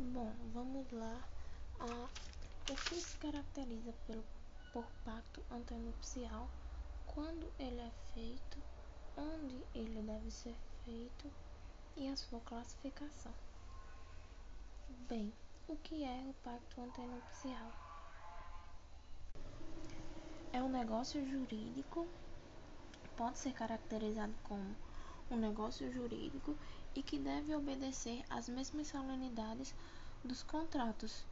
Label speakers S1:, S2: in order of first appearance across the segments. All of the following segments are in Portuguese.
S1: Bom, vamos lá. Ah, o que se caracteriza pelo, por pacto antenupcial, quando ele é feito, onde ele deve ser feito e a sua classificação. Bem, o que é o pacto antenupcial? É um negócio jurídico, pode ser caracterizado como um negócio jurídico e que deve obedecer às mesmas solenidades dos contratos.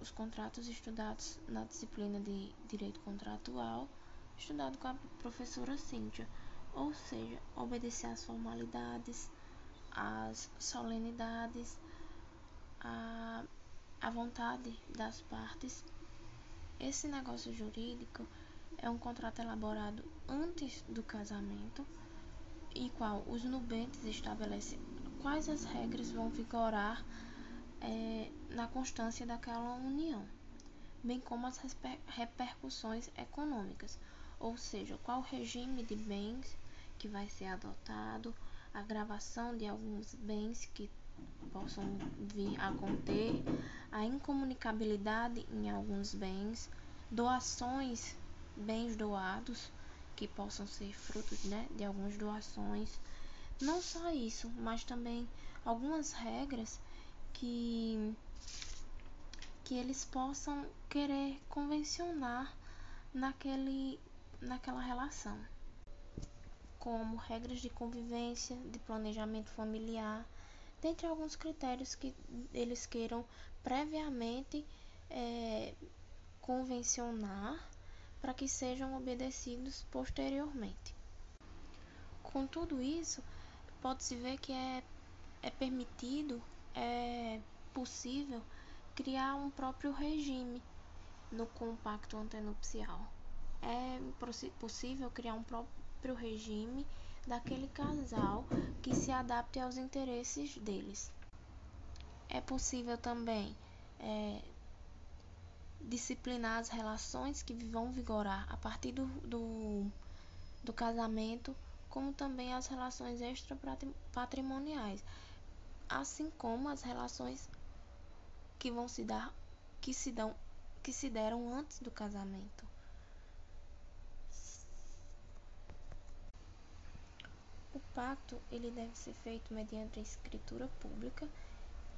S1: Os contratos estudados na disciplina de Direito Contratual, estudado com a professora Cíntia, ou seja, obedecer às formalidades, às solenidades, à, à vontade das partes. Esse negócio jurídico é um contrato elaborado antes do casamento e qual os nubentes estabelecem quais as regras vão vigorar é, na constância daquela união, bem como as repercussões econômicas, ou seja, qual regime de bens que vai ser adotado, a gravação de alguns bens que possam vir a conter, a incomunicabilidade em alguns bens, doações, bens doados que possam ser frutos né, de algumas doações. Não só isso, mas também algumas regras que, que eles possam querer convencionar naquele, naquela relação, como regras de convivência, de planejamento familiar, dentre alguns critérios que eles queiram previamente é, convencionar para que sejam obedecidos posteriormente. Com tudo isso, pode-se ver que é, é permitido, é possível criar um próprio regime no compacto antenupcial. É possível criar um próprio regime daquele casal que se adapte aos interesses deles. É possível também é, disciplinar as relações que vão vigorar a partir do, do, do casamento, como também as relações extrapatrimoniais, assim como as relações que vão se dar que se dão que se deram antes do casamento. O pacto ele deve ser feito mediante a escritura pública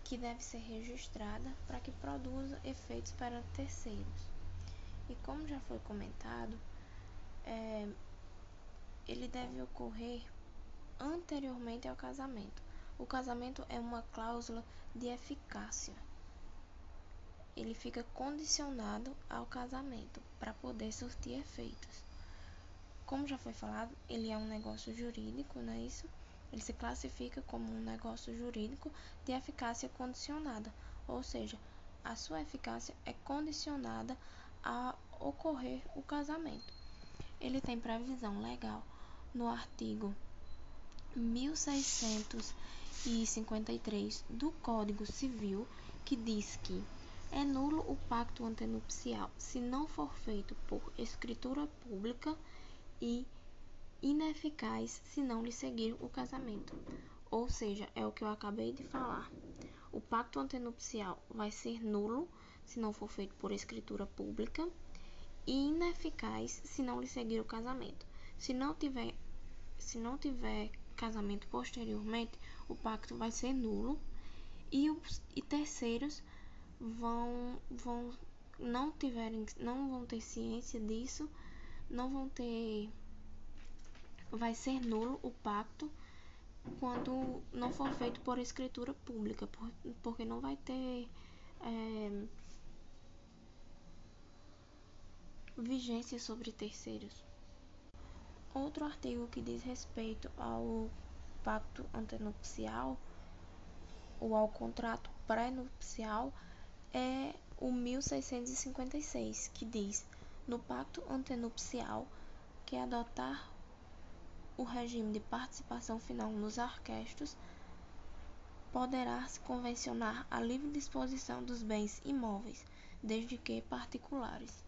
S1: que deve ser registrada para que produza efeitos para terceiros. E como já foi comentado, é, ele deve ocorrer anteriormente ao casamento. O casamento é uma cláusula de eficácia. Ele fica condicionado ao casamento para poder surtir efeitos. Como já foi falado, ele é um negócio jurídico, não é isso? Ele se classifica como um negócio jurídico de eficácia condicionada, ou seja, a sua eficácia é condicionada a ocorrer o casamento. Ele tem previsão legal no artigo 1653 do Código Civil que diz que é nulo o pacto antenupcial se não for feito por escritura pública e ineficaz se não lhe seguir o casamento. Ou seja, é o que eu acabei de falar. O pacto antenupcial vai ser nulo se não for feito por escritura pública e ineficaz se não lhe seguir o casamento. Se não tiver, se não tiver casamento posteriormente, o pacto vai ser nulo e os e terceiros vão vão não tiverem não vão ter ciência disso, não vão ter vai ser nulo o pacto quando não for feito por escritura pública, porque não vai ter é, vigência sobre terceiros. Outro artigo que diz respeito ao pacto antenupcial ou ao contrato pré-nupcial é o 1656, que diz: no pacto antenupcial que adotar o regime de participação final nos arquestos, poderá-se convencionar a livre disposição dos bens imóveis, desde que particulares.